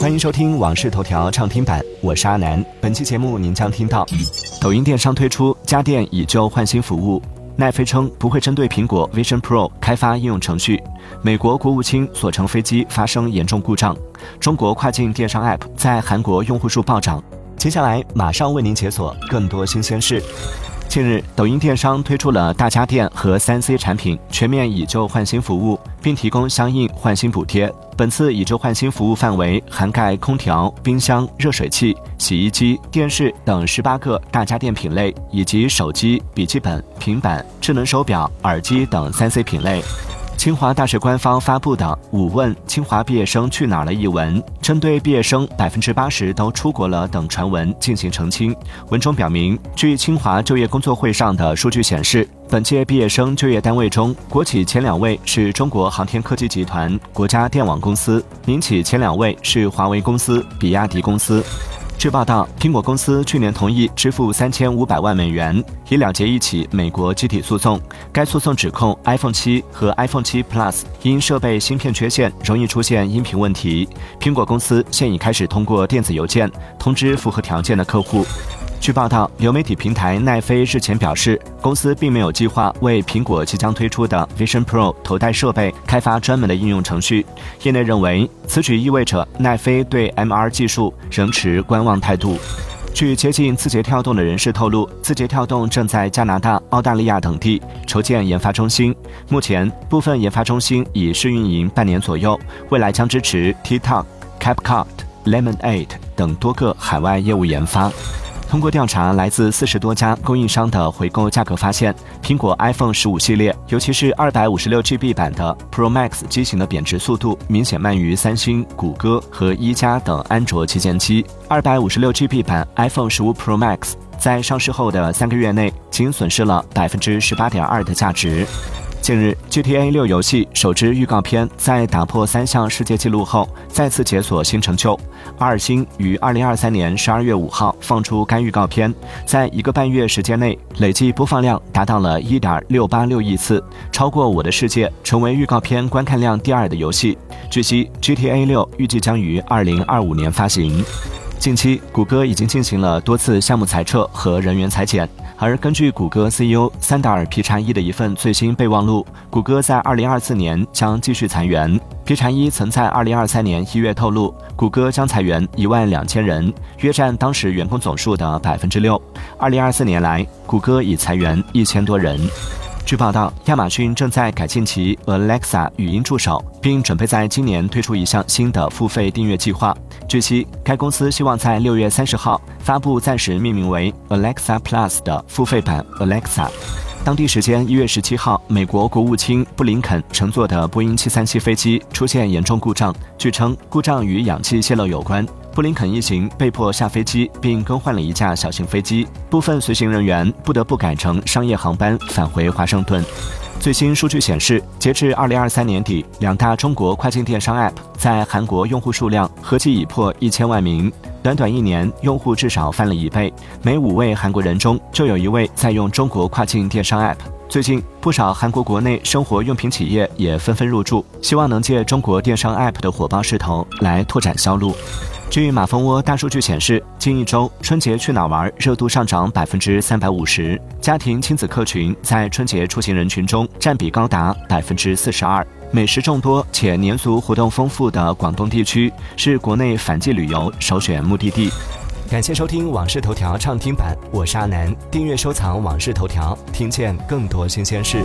欢迎收听《往事头条》畅听版，我是阿南。本期节目您将听到：抖音电商推出家电以旧换新服务；奈飞称不会针对苹果 Vision Pro 开发应用程序；美国国务卿所乘飞机发生严重故障；中国跨境电商 App 在韩国用户数暴涨。接下来马上为您解锁更多新鲜事。近日，抖音电商推出了大家电和三 C 产品全面以旧换新服务，并提供相应换新补贴。本次以旧换新服务范围涵盖空调、冰箱、热水器、洗衣机、电视等十八个大家电品类，以及手机、笔记本、平板、智能手表、耳机等三 C 品类。清华大学官方发布的“五问清华毕业生去哪儿了”一文，针对毕业生百分之八十都出国了等传闻进行澄清。文中表明，据清华就业工作会上的数据显示，本届毕业生就业单位中，国企前两位是中国航天科技集团、国家电网公司，民企前两位是华为公司、比亚迪公司。据报道，苹果公司去年同意支付三千五百万美元，以了结一起美国集体诉讼。该诉讼指控 iPhone 七和 iPhone 七 Plus 因设备芯片缺陷，容易出现音频问题。苹果公司现已开始通过电子邮件通知符合条件的客户。据报道，流媒体平台奈飞日前表示，公司并没有计划为苹果即将推出的 Vision Pro 头戴设备开发专门的应用程序。业内认为，此举意味着奈飞对 MR 技术仍持观望态度。据接近字节跳动的人士透露，字节跳动正在加拿大、澳大利亚等地筹建研发中心，目前部分研发中心已试运营半年左右，未来将支持 TikTok、CapCut、Lemonade 等多个海外业务研发。通过调查来自四十多家供应商的回购价格发现，苹果 iPhone 十五系列，尤其是二百五十六 GB 版的 Pro Max 机型的贬值速度明显慢于三星、谷歌和一加等安卓旗舰机。二百五十六 GB 版 iPhone 十五 Pro Max 在上市后的三个月内，仅损失了百分之十八点二的价值。近日，GTA 六游戏首支预告片在打破三项世界纪录后，再次解锁新成就。阿尔星于二零二三年十二月五号放出该预告片，在一个半月时间内，累计播放量达到了一点六八六亿次，超过《我的世界》，成为预告片观看量第二的游戏。据悉，GTA 六预计将于二零二五年发行。近期，谷歌已经进行了多次项目裁撤和人员裁减。而根据谷歌 CEO 三达尔皮查伊的一份最新备忘录，谷歌在2024年将继续裁员。皮查伊曾在2023年一月透露，谷歌将裁员一万两千人，约占当时员工总数的百分之六。2024年来，谷歌已裁员一千多人。据报道，亚马逊正在改进其 Alexa 语音助手，并准备在今年推出一项新的付费订阅计划。据悉，该公司希望在六月三十号发布暂时命名为 Alexa Plus 的付费版 Alexa。当地时间一月十七号，美国国务卿布林肯乘坐的波音七三七飞机出现严重故障，据称故障与氧气泄漏有关。布林肯一行被迫下飞机，并更换了一架小型飞机，部分随行人员不得不改乘商业航班返回华盛顿。最新数据显示，截至二零二三年底，两大中国跨境电商 App 在韩国用户数量合计已破一千万名，短短一年，用户至少翻了一倍。每五位韩国人中就有一位在用中国跨境电商 App。最近，不少韩国国内生活用品企业也纷纷入驻，希望能借中国电商 App 的火爆势头来拓展销路。据马蜂窝大数据显示，近一周春节去哪玩热度上涨百分之三百五十，家庭亲子客群在春节出行人群中占比高达百分之四十二。美食众多且年俗活动丰富的广东地区是国内反季旅游首选目的地。感谢收听《往事头条》畅听版，我是阿南。订阅收藏《往事头条》，听见更多新鲜事。